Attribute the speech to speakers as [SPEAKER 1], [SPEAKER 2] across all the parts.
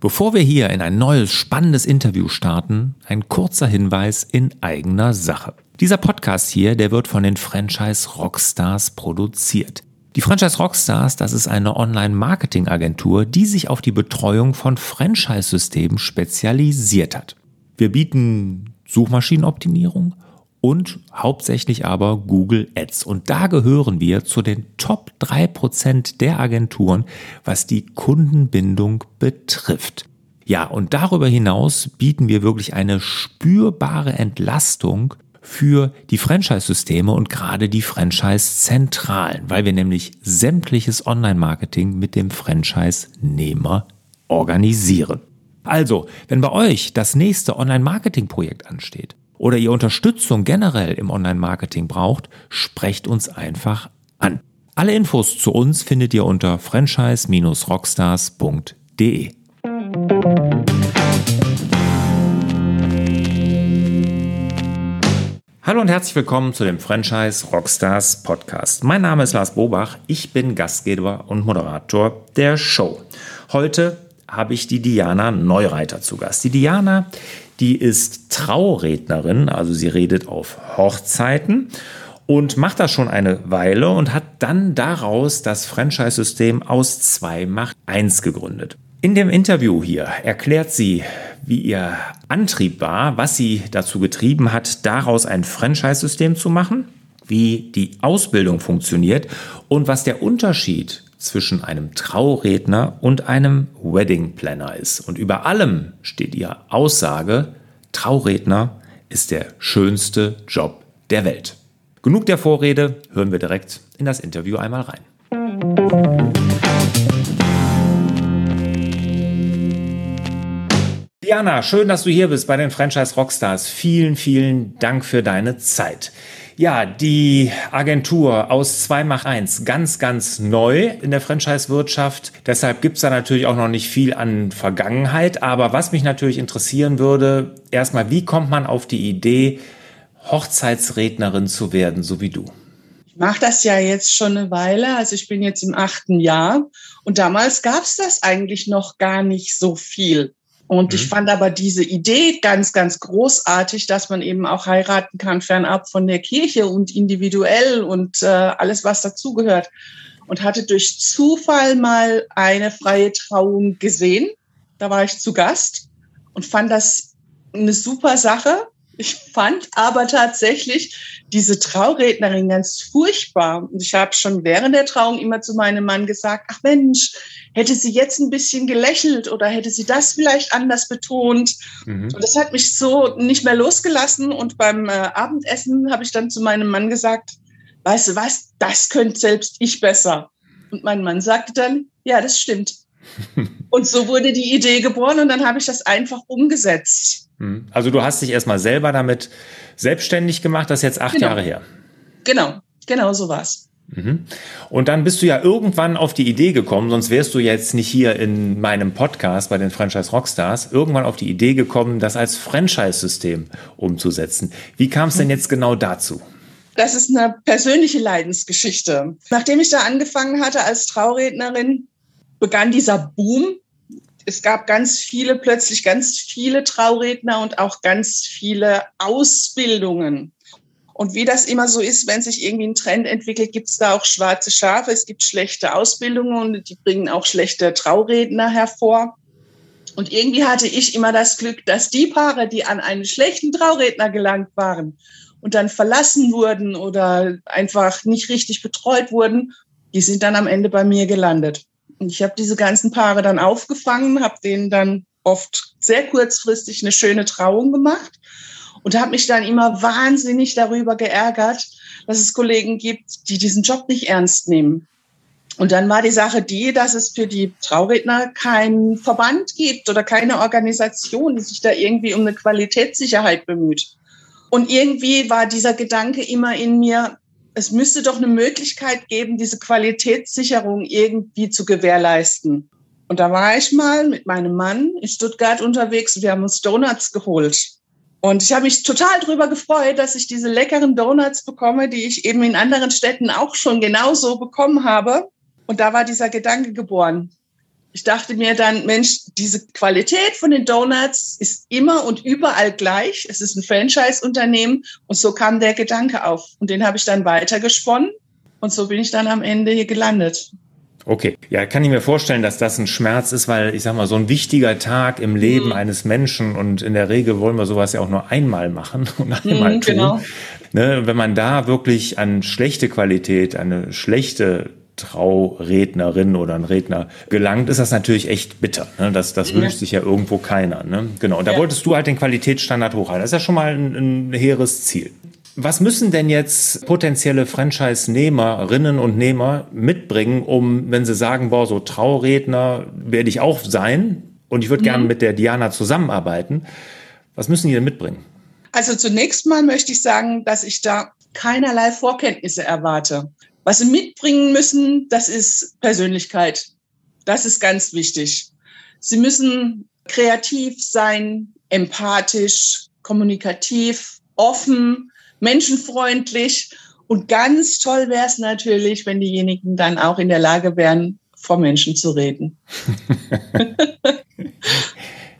[SPEAKER 1] Bevor wir hier in ein neues spannendes Interview starten, ein kurzer Hinweis in eigener Sache. Dieser Podcast hier, der wird von den Franchise Rockstars produziert. Die Franchise Rockstars, das ist eine Online-Marketing-Agentur, die sich auf die Betreuung von Franchise-Systemen spezialisiert hat. Wir bieten Suchmaschinenoptimierung und hauptsächlich aber Google Ads. Und da gehören wir zu den Top 3% der Agenturen, was die Kundenbindung betrifft. Ja, und darüber hinaus bieten wir wirklich eine spürbare Entlastung für die Franchise-Systeme und gerade die Franchise-Zentralen, weil wir nämlich sämtliches Online-Marketing mit dem Franchise-Nehmer organisieren. Also, wenn bei euch das nächste Online-Marketing-Projekt ansteht oder ihr Unterstützung generell im Online-Marketing braucht, sprecht uns einfach an. Alle Infos zu uns findet ihr unter franchise-rockstars.de. Hallo und herzlich willkommen zu dem Franchise Rockstars Podcast. Mein Name ist Lars Bobach, ich bin Gastgeber und Moderator der Show. Heute habe ich die Diana Neureiter zu Gast. Die Diana, die ist Traurednerin, also sie redet auf Hochzeiten und macht das schon eine Weile und hat dann daraus das Franchise-System aus 2 macht 1 gegründet. In dem Interview hier erklärt sie, wie ihr Antrieb war, was sie dazu getrieben hat, daraus ein Franchise-System zu machen, wie die Ausbildung funktioniert und was der Unterschied zwischen einem Trauredner und einem Wedding Planner ist. Und über allem steht ihre Aussage, Trauredner ist der schönste Job der Welt. Genug der Vorrede, hören wir direkt in das Interview einmal rein. Diana, schön, dass du hier bist bei den Franchise Rockstars. Vielen, vielen Dank für deine Zeit. Ja, die Agentur aus 2 macht 1, ganz, ganz neu in der Franchise-Wirtschaft. Deshalb gibt's da natürlich auch noch nicht viel an Vergangenheit. Aber was mich natürlich interessieren würde, erstmal, wie kommt man auf die Idee, Hochzeitsrednerin zu werden, so wie du?
[SPEAKER 2] Ich mache das ja jetzt schon eine Weile. Also ich bin jetzt im achten Jahr. Und damals gab's das eigentlich noch gar nicht so viel. Und mhm. ich fand aber diese Idee ganz, ganz großartig, dass man eben auch heiraten kann, fernab von der Kirche und individuell und äh, alles, was dazugehört. Und hatte durch Zufall mal eine freie Trauung gesehen. Da war ich zu Gast und fand das eine super Sache. Ich fand aber tatsächlich diese Traurednerin ganz furchtbar. Und ich habe schon während der Trauung immer zu meinem Mann gesagt, ach Mensch, hätte sie jetzt ein bisschen gelächelt oder hätte sie das vielleicht anders betont. Mhm. Und das hat mich so nicht mehr losgelassen. Und beim äh, Abendessen habe ich dann zu meinem Mann gesagt, weißt du was, das könnte selbst ich besser. Und mein Mann sagte dann, ja, das stimmt. und so wurde die Idee geboren und dann habe ich das einfach umgesetzt.
[SPEAKER 1] Mhm. Also du hast dich erstmal selber damit selbstständig gemacht, das ist jetzt acht
[SPEAKER 2] genau.
[SPEAKER 1] Jahre her.
[SPEAKER 2] Genau, genau so war's.
[SPEAKER 1] Mhm. Und dann bist du ja irgendwann auf die Idee gekommen, sonst wärst du jetzt nicht hier in meinem Podcast bei den Franchise Rockstars, irgendwann auf die Idee gekommen, das als Franchise-System umzusetzen. Wie kam es denn jetzt genau dazu?
[SPEAKER 2] Das ist eine persönliche Leidensgeschichte. Nachdem ich da angefangen hatte als Traurednerin, begann dieser Boom. Es gab ganz viele, plötzlich ganz viele Trauredner und auch ganz viele Ausbildungen. Und wie das immer so ist, wenn sich irgendwie ein Trend entwickelt, gibt es da auch schwarze Schafe. Es gibt schlechte Ausbildungen und die bringen auch schlechte Trauredner hervor. Und irgendwie hatte ich immer das Glück, dass die Paare, die an einen schlechten Trauredner gelangt waren und dann verlassen wurden oder einfach nicht richtig betreut wurden, die sind dann am Ende bei mir gelandet. Und ich habe diese ganzen Paare dann aufgefangen, habe denen dann oft sehr kurzfristig eine schöne Trauung gemacht und habe mich dann immer wahnsinnig darüber geärgert, dass es Kollegen gibt, die diesen Job nicht ernst nehmen. Und dann war die Sache die, dass es für die Trauredner keinen Verband gibt oder keine Organisation, die sich da irgendwie um eine Qualitätssicherheit bemüht. Und irgendwie war dieser Gedanke immer in mir, es müsste doch eine Möglichkeit geben, diese Qualitätssicherung irgendwie zu gewährleisten. Und da war ich mal mit meinem Mann in Stuttgart unterwegs. Wir haben uns Donuts geholt. Und ich habe mich total darüber gefreut, dass ich diese leckeren Donuts bekomme, die ich eben in anderen Städten auch schon genauso bekommen habe. Und da war dieser Gedanke geboren. Ich dachte mir dann, Mensch, diese Qualität von den Donuts ist immer und überall gleich. Es ist ein Franchise-Unternehmen und so kam der Gedanke auf. Und den habe ich dann weitergesponnen und so bin ich dann am Ende hier gelandet.
[SPEAKER 1] Okay, ja, kann ich mir vorstellen, dass das ein Schmerz ist, weil ich sag mal, so ein wichtiger Tag im Leben mhm. eines Menschen und in der Regel wollen wir sowas ja auch nur einmal machen und einmal mhm, tun. Genau. Ne, wenn man da wirklich an schlechte Qualität, eine schlechte Traurednerin oder ein Redner gelangt, ist das natürlich echt bitter. Ne? Das, das wünscht ja. sich ja irgendwo keiner. Ne? Genau. Und da ja. wolltest du halt den Qualitätsstandard hochhalten. Das ist ja schon mal ein, ein hehres Ziel. Was müssen denn jetzt potenzielle Franchise-Nehmerinnen und Nehmer mitbringen, um, wenn sie sagen, boah, so Trauredner werde ich auch sein und ich würde mhm. gerne mit der Diana zusammenarbeiten, was müssen die denn mitbringen?
[SPEAKER 2] Also zunächst mal möchte ich sagen, dass ich da keinerlei Vorkenntnisse erwarte. Was sie mitbringen müssen, das ist Persönlichkeit. Das ist ganz wichtig. Sie müssen kreativ sein, empathisch, kommunikativ, offen, menschenfreundlich. Und ganz toll wäre es natürlich, wenn diejenigen dann auch in der Lage wären, vor Menschen zu reden.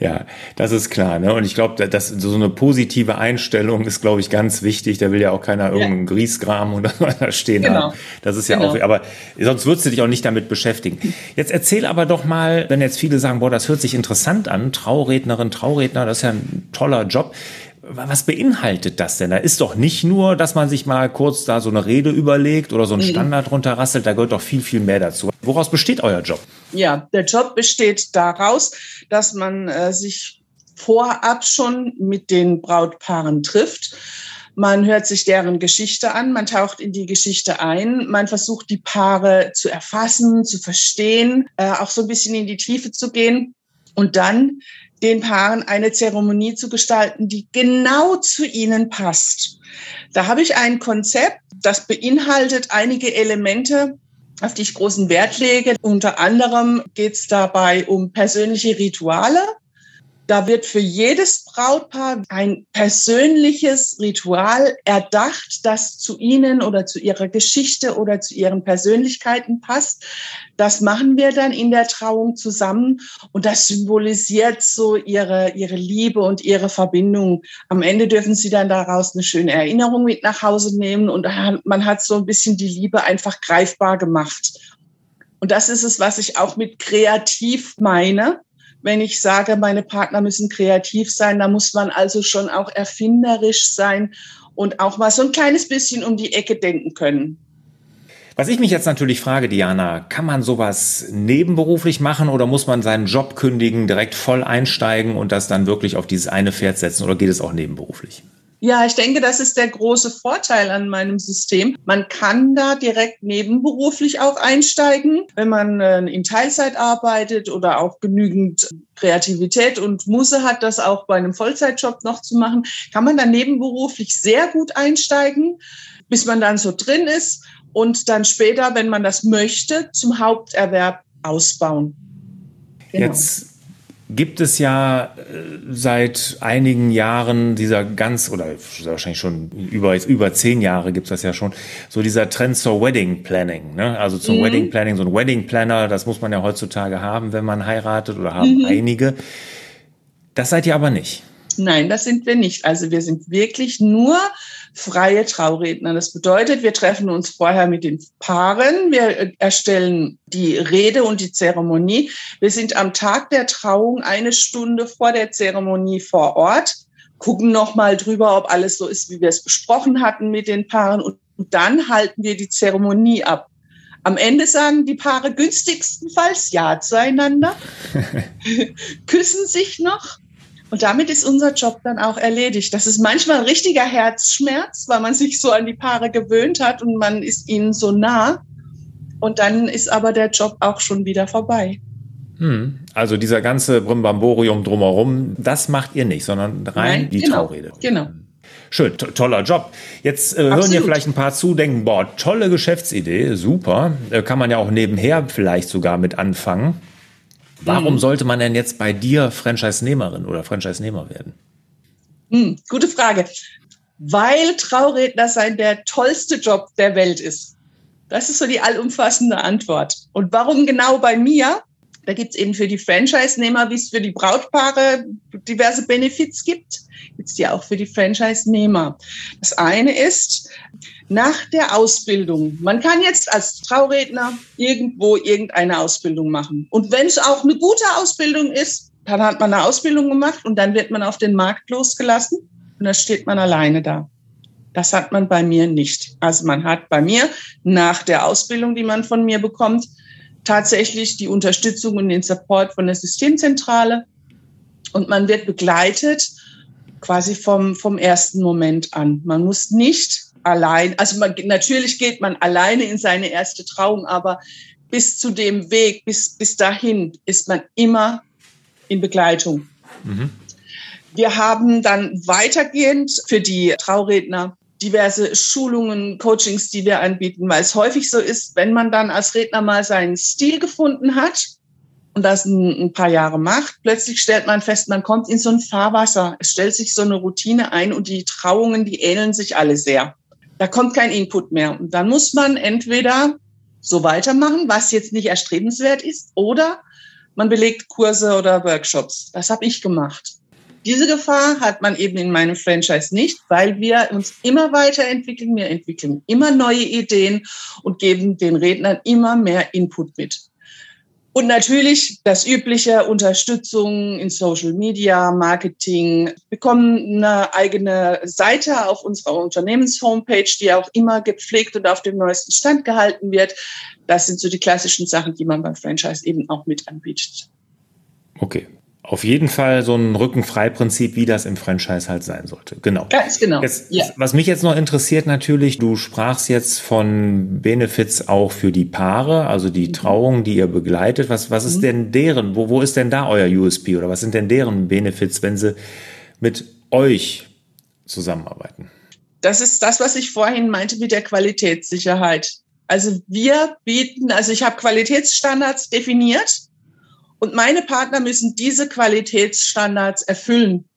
[SPEAKER 1] Ja, das ist klar. Ne? Und ich glaube, dass so eine positive Einstellung ist, glaube ich, ganz wichtig. Da will ja auch keiner irgendeinen ja. Grießkram oder da stehen genau. haben. Das ist ja genau. auch, aber sonst würdest du dich auch nicht damit beschäftigen. Jetzt erzähl aber doch mal, wenn jetzt viele sagen, boah, das hört sich interessant an, Traurednerin, Trauredner, das ist ja ein toller Job was beinhaltet das denn? Da ist doch nicht nur, dass man sich mal kurz da so eine Rede überlegt oder so einen Standard runterrasselt, da gehört doch viel, viel mehr dazu. Woraus besteht euer Job?
[SPEAKER 2] Ja, der Job besteht daraus, dass man äh, sich vorab schon mit den Brautpaaren trifft. Man hört sich deren Geschichte an, man taucht in die Geschichte ein, man versucht die Paare zu erfassen, zu verstehen, äh, auch so ein bisschen in die Tiefe zu gehen. Und dann den Paaren eine Zeremonie zu gestalten, die genau zu ihnen passt. Da habe ich ein Konzept, das beinhaltet einige Elemente, auf die ich großen Wert lege. Unter anderem geht es dabei um persönliche Rituale, da wird für jedes Brautpaar ein persönliches Ritual erdacht, das zu ihnen oder zu ihrer Geschichte oder zu ihren Persönlichkeiten passt. Das machen wir dann in der Trauung zusammen und das symbolisiert so ihre, ihre Liebe und ihre Verbindung. Am Ende dürfen sie dann daraus eine schöne Erinnerung mit nach Hause nehmen und man hat so ein bisschen die Liebe einfach greifbar gemacht. Und das ist es, was ich auch mit kreativ meine wenn ich sage, meine Partner müssen kreativ sein, da muss man also schon auch erfinderisch sein und auch mal so ein kleines bisschen um die Ecke denken können.
[SPEAKER 1] Was ich mich jetzt natürlich frage, Diana, kann man sowas nebenberuflich machen oder muss man seinen Job kündigen, direkt voll einsteigen und das dann wirklich auf dieses eine Pferd setzen oder geht es auch nebenberuflich?
[SPEAKER 2] Ja, ich denke, das ist der große Vorteil an meinem System. Man kann da direkt nebenberuflich auch einsteigen, wenn man äh, in Teilzeit arbeitet oder auch genügend Kreativität und Musse hat, das auch bei einem Vollzeitjob noch zu machen, kann man dann nebenberuflich sehr gut einsteigen, bis man dann so drin ist und dann später, wenn man das möchte, zum Haupterwerb ausbauen.
[SPEAKER 1] Genau. Jetzt gibt es ja äh, seit einigen Jahren dieser ganz, oder wahrscheinlich schon über, über zehn Jahre gibt es das ja schon, so dieser Trend zur Wedding Planning. Ne? Also zum mhm. Wedding Planning, so ein Wedding Planner, das muss man ja heutzutage haben, wenn man heiratet oder haben mhm. einige. Das seid ihr aber nicht.
[SPEAKER 2] Nein, das sind wir nicht. Also wir sind wirklich nur freie Trauredner. Das bedeutet, wir treffen uns vorher mit den Paaren, wir erstellen die Rede und die Zeremonie. Wir sind am Tag der Trauung eine Stunde vor der Zeremonie vor Ort, gucken nochmal drüber, ob alles so ist, wie wir es besprochen hatten mit den Paaren und dann halten wir die Zeremonie ab. Am Ende sagen die Paare günstigstenfalls Ja zueinander, küssen sich noch und damit ist unser Job dann auch erledigt. Das ist manchmal ein richtiger Herzschmerz, weil man sich so an die Paare gewöhnt hat und man ist ihnen so nah. Und dann ist aber der Job auch schon wieder vorbei.
[SPEAKER 1] Hm. Also dieser ganze Brimbamborium drumherum, das macht ihr nicht, sondern rein Nein, die
[SPEAKER 2] genau,
[SPEAKER 1] Traurede.
[SPEAKER 2] Genau.
[SPEAKER 1] Schön, to toller Job. Jetzt äh, hören hier vielleicht ein paar zu, denken, boah, tolle Geschäftsidee, super. Äh, kann man ja auch nebenher vielleicht sogar mit anfangen. Warum mhm. sollte man denn jetzt bei dir Franchise-Nehmerin oder Franchise-Nehmer werden?
[SPEAKER 2] Hm, gute Frage. Weil Trauredner sein der tollste Job der Welt ist. Das ist so die allumfassende Antwort. Und warum genau bei mir? Da gibt es eben für die Franchise-Nehmer, wie es für die Brautpaare diverse Benefits gibt, gibt es die auch für die Franchise-Nehmer. Das eine ist, nach der Ausbildung, man kann jetzt als Trauredner irgendwo irgendeine Ausbildung machen. Und wenn es auch eine gute Ausbildung ist, dann hat man eine Ausbildung gemacht und dann wird man auf den Markt losgelassen und dann steht man alleine da. Das hat man bei mir nicht. Also man hat bei mir nach der Ausbildung, die man von mir bekommt, tatsächlich die Unterstützung und den Support von der Systemzentrale und man wird begleitet quasi vom, vom ersten Moment an. Man muss nicht allein, also man, natürlich geht man alleine in seine erste Trauung, aber bis zu dem Weg, bis, bis dahin ist man immer in Begleitung. Mhm. Wir haben dann weitergehend für die Trauredner diverse Schulungen, Coachings, die wir anbieten, weil es häufig so ist, wenn man dann als Redner mal seinen Stil gefunden hat und das ein, paar Jahre macht, plötzlich stellt man fest, man kommt in so ein Fahrwasser. Es stellt sich so eine Routine ein und die Trauungen, die ähneln sich alle sehr. Da kommt kein Input mehr. Und dann muss man entweder so weitermachen, was jetzt nicht erstrebenswert ist, oder man belegt Kurse oder Workshops. Das habe ich gemacht. Diese Gefahr hat man eben in meinem Franchise nicht, weil wir uns immer weiterentwickeln. Wir entwickeln immer neue Ideen und geben den Rednern immer mehr Input mit. Und natürlich das übliche Unterstützung in Social Media, Marketing. Wir bekommen eine eigene Seite auf unserer Unternehmenshomepage, die auch immer gepflegt und auf dem neuesten Stand gehalten wird. Das sind so die klassischen Sachen, die man beim Franchise eben auch mit anbietet.
[SPEAKER 1] Okay, auf jeden Fall so ein Rückenfrei-Prinzip, wie das im Franchise halt sein sollte. Genau.
[SPEAKER 2] Ganz genau.
[SPEAKER 1] Jetzt, ja. Was mich jetzt noch interessiert natürlich, du sprachst jetzt von Benefits auch für die Paare, also die mhm. Trauung, die ihr begleitet. Was, was ist mhm. denn deren, wo, wo ist denn da euer USP oder was sind denn deren Benefits, wenn sie mit euch zusammenarbeiten?
[SPEAKER 2] Das ist das, was ich vorhin meinte mit der Qualitätssicherheit. Also wir bieten, also ich habe Qualitätsstandards definiert und meine Partner müssen diese Qualitätsstandards erfüllen.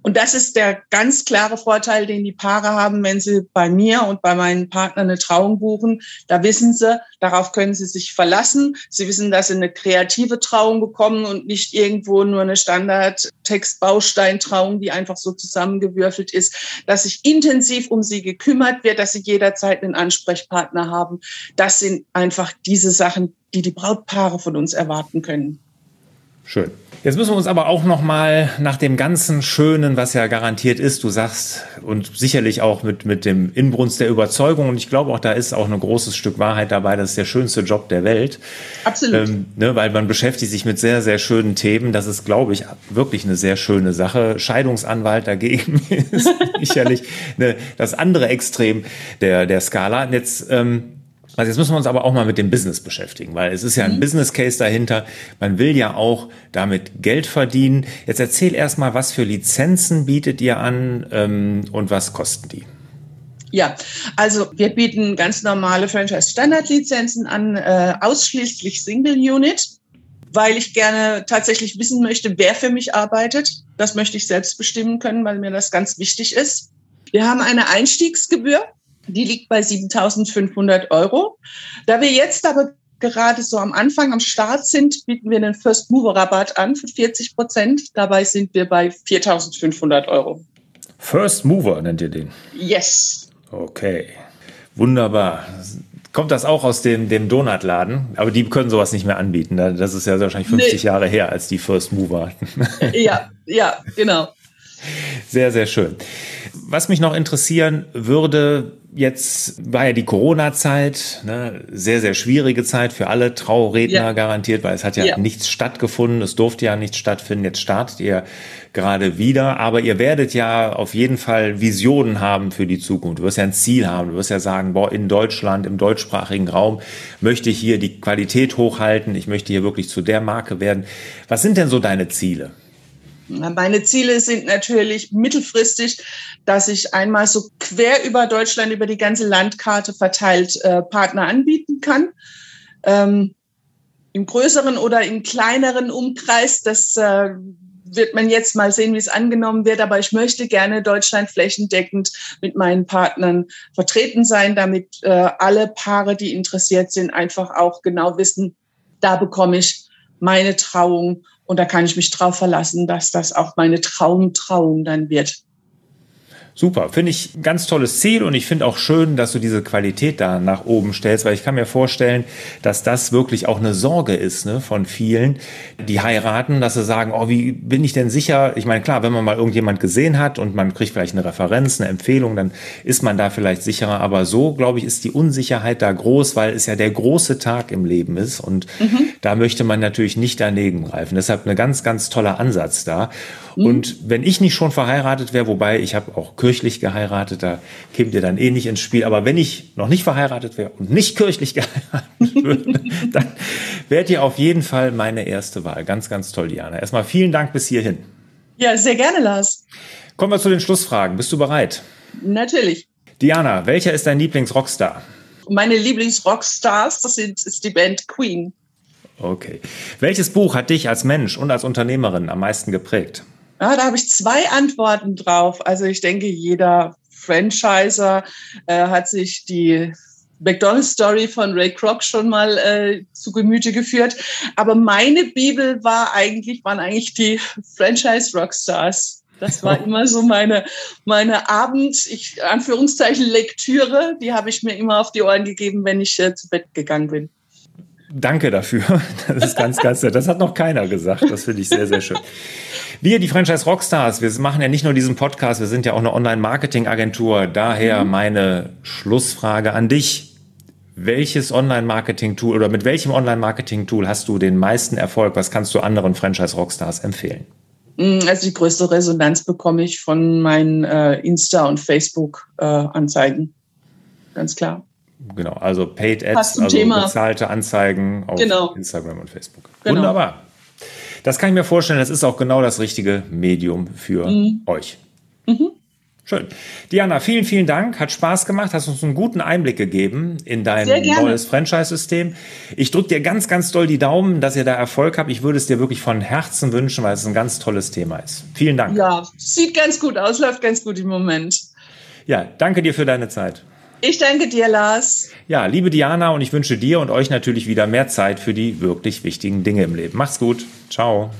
[SPEAKER 2] Und das ist der ganz klare Vorteil, den die Paare haben, wenn sie bei mir und bei meinen Partnern eine Trauung buchen. Da wissen sie, darauf können sie sich verlassen. Sie wissen, dass sie eine kreative Trauung bekommen und nicht irgendwo nur eine Standard-Text-Baustein-Trauung, die einfach so zusammengewürfelt ist, dass sich intensiv um sie gekümmert wird, dass sie jederzeit einen Ansprechpartner haben. Das sind einfach diese Sachen, die die Brautpaare von uns erwarten können.
[SPEAKER 1] Schön. Jetzt müssen wir uns aber auch noch mal nach dem ganzen Schönen, was ja garantiert ist, du sagst und sicherlich auch mit mit dem Inbrunst der Überzeugung und ich glaube auch da ist auch ein großes Stück Wahrheit dabei. Das ist der schönste Job der Welt.
[SPEAKER 2] Absolut. Ähm,
[SPEAKER 1] ne, weil man beschäftigt sich mit sehr sehr schönen Themen. Das ist glaube ich wirklich eine sehr schöne Sache. Scheidungsanwalt dagegen ist sicherlich ne, das andere Extrem der der Skala. Und jetzt ähm, also jetzt müssen wir uns aber auch mal mit dem Business beschäftigen, weil es ist ja ein mhm. Business Case dahinter. Man will ja auch damit Geld verdienen. Jetzt erzähl erst mal, was für Lizenzen bietet ihr an ähm, und was kosten die?
[SPEAKER 2] Ja, also wir bieten ganz normale Franchise-Standard-Lizenzen an, äh, ausschließlich Single-Unit, weil ich gerne tatsächlich wissen möchte, wer für mich arbeitet. Das möchte ich selbst bestimmen können, weil mir das ganz wichtig ist. Wir haben eine Einstiegsgebühr die liegt bei 7.500 Euro. Da wir jetzt aber gerade so am Anfang, am Start sind, bieten wir einen First Mover Rabatt an für 40 Prozent. Dabei sind wir bei 4.500 Euro.
[SPEAKER 1] First Mover nennt ihr den?
[SPEAKER 2] Yes.
[SPEAKER 1] Okay. Wunderbar. Kommt das auch aus dem, dem Donutladen? Aber die können sowas nicht mehr anbieten. Das ist ja wahrscheinlich 50 nee. Jahre her, als die First Mover.
[SPEAKER 2] Ja, ja, genau.
[SPEAKER 1] Sehr, sehr schön. Was mich noch interessieren würde, jetzt war ja die Corona-Zeit, ne, sehr, sehr schwierige Zeit für alle Trauredner ja. garantiert, weil es hat ja, ja, nichts stattgefunden, es durfte ja nichts stattfinden. Jetzt startet ihr gerade wieder, aber ihr werdet ja auf jeden Fall Visionen haben für die Zukunft. Du wirst ja ein Ziel haben, du wirst ja sagen, boah, in Deutschland, im deutschsprachigen Raum möchte ich hier die Qualität hochhalten, ich möchte hier wirklich zu der Marke werden. Was sind denn so deine Ziele?
[SPEAKER 2] Meine Ziele sind natürlich mittelfristig, dass ich einmal so quer über Deutschland, über die ganze Landkarte verteilt äh, Partner anbieten kann. Ähm, Im größeren oder im kleineren Umkreis, das äh, wird man jetzt mal sehen, wie es angenommen wird. Aber ich möchte gerne Deutschland flächendeckend mit meinen Partnern vertreten sein, damit äh, alle Paare, die interessiert sind, einfach auch genau wissen, da bekomme ich meine Trauung. Und da kann ich mich drauf verlassen, dass das auch meine Traumtrauung dann wird.
[SPEAKER 1] Super, finde ich ein ganz tolles Ziel und ich finde auch schön, dass du diese Qualität da nach oben stellst, weil ich kann mir vorstellen, dass das wirklich auch eine Sorge ist ne, von vielen, die heiraten, dass sie sagen, oh, wie bin ich denn sicher? Ich meine, klar, wenn man mal irgendjemand gesehen hat und man kriegt vielleicht eine Referenz, eine Empfehlung, dann ist man da vielleicht sicherer. Aber so, glaube ich, ist die Unsicherheit da groß, weil es ja der große Tag im Leben ist und mhm. da möchte man natürlich nicht daneben greifen. Deshalb ein ganz, ganz toller Ansatz da. Mhm. Und wenn ich nicht schon verheiratet wäre, wobei ich habe auch kirchlich geheiratet, da kämt ihr dann eh nicht ins Spiel. Aber wenn ich noch nicht verheiratet wäre und nicht kirchlich geheiratet würde, dann wärt ihr auf jeden Fall meine erste Wahl. Ganz, ganz toll, Diana. Erstmal vielen Dank bis hierhin.
[SPEAKER 2] Ja, sehr gerne, Lars.
[SPEAKER 1] Kommen wir zu den Schlussfragen. Bist du bereit?
[SPEAKER 2] Natürlich.
[SPEAKER 1] Diana, welcher ist dein Lieblingsrockstar?
[SPEAKER 2] Meine Lieblingsrockstars, das sind, ist die Band Queen.
[SPEAKER 1] Okay. Welches Buch hat dich als Mensch und als Unternehmerin am meisten geprägt?
[SPEAKER 2] Ja, da habe ich zwei Antworten drauf. Also ich denke, jeder Franchiser äh, hat sich die McDonald's Story von Ray Kroc schon mal äh, zu Gemüte geführt. Aber meine Bibel war eigentlich, waren eigentlich die Franchise Rockstars. Das war immer so meine, meine Abend, ich, Anführungszeichen, Lektüre. Die habe ich mir immer auf die Ohren gegeben, wenn ich äh, zu Bett gegangen bin.
[SPEAKER 1] Danke dafür. Das ist ganz, ganz, das hat noch keiner gesagt. Das finde ich sehr, sehr schön. Wir, die Franchise Rockstars, wir machen ja nicht nur diesen Podcast, wir sind ja auch eine Online-Marketing-Agentur. Daher mhm. meine Schlussfrage an dich. Welches Online-Marketing-Tool oder mit welchem Online-Marketing-Tool hast du den meisten Erfolg? Was kannst du anderen Franchise Rockstars empfehlen?
[SPEAKER 2] Mm, also die größte Resonanz bekomme ich von meinen äh, Insta- und Facebook-Anzeigen. Äh, Ganz klar.
[SPEAKER 1] Genau, also Paid Ads, also Thema. bezahlte Anzeigen auf genau. Instagram und Facebook. Genau. Wunderbar. Das kann ich mir vorstellen, das ist auch genau das richtige Medium für mhm. euch. Mhm. Schön. Diana, vielen, vielen Dank. Hat Spaß gemacht. Hast uns einen guten Einblick gegeben in dein neues Franchise-System. Ich drücke dir ganz, ganz doll die Daumen, dass ihr da Erfolg habt. Ich würde es dir wirklich von Herzen wünschen, weil es ein ganz tolles Thema ist. Vielen Dank.
[SPEAKER 2] Ja, sieht ganz gut aus, läuft ganz gut im Moment.
[SPEAKER 1] Ja, danke dir für deine Zeit.
[SPEAKER 2] Ich danke dir, Lars.
[SPEAKER 1] Ja, liebe Diana, und ich wünsche dir und euch natürlich wieder mehr Zeit für die wirklich wichtigen Dinge im Leben. Macht's gut. Ciao.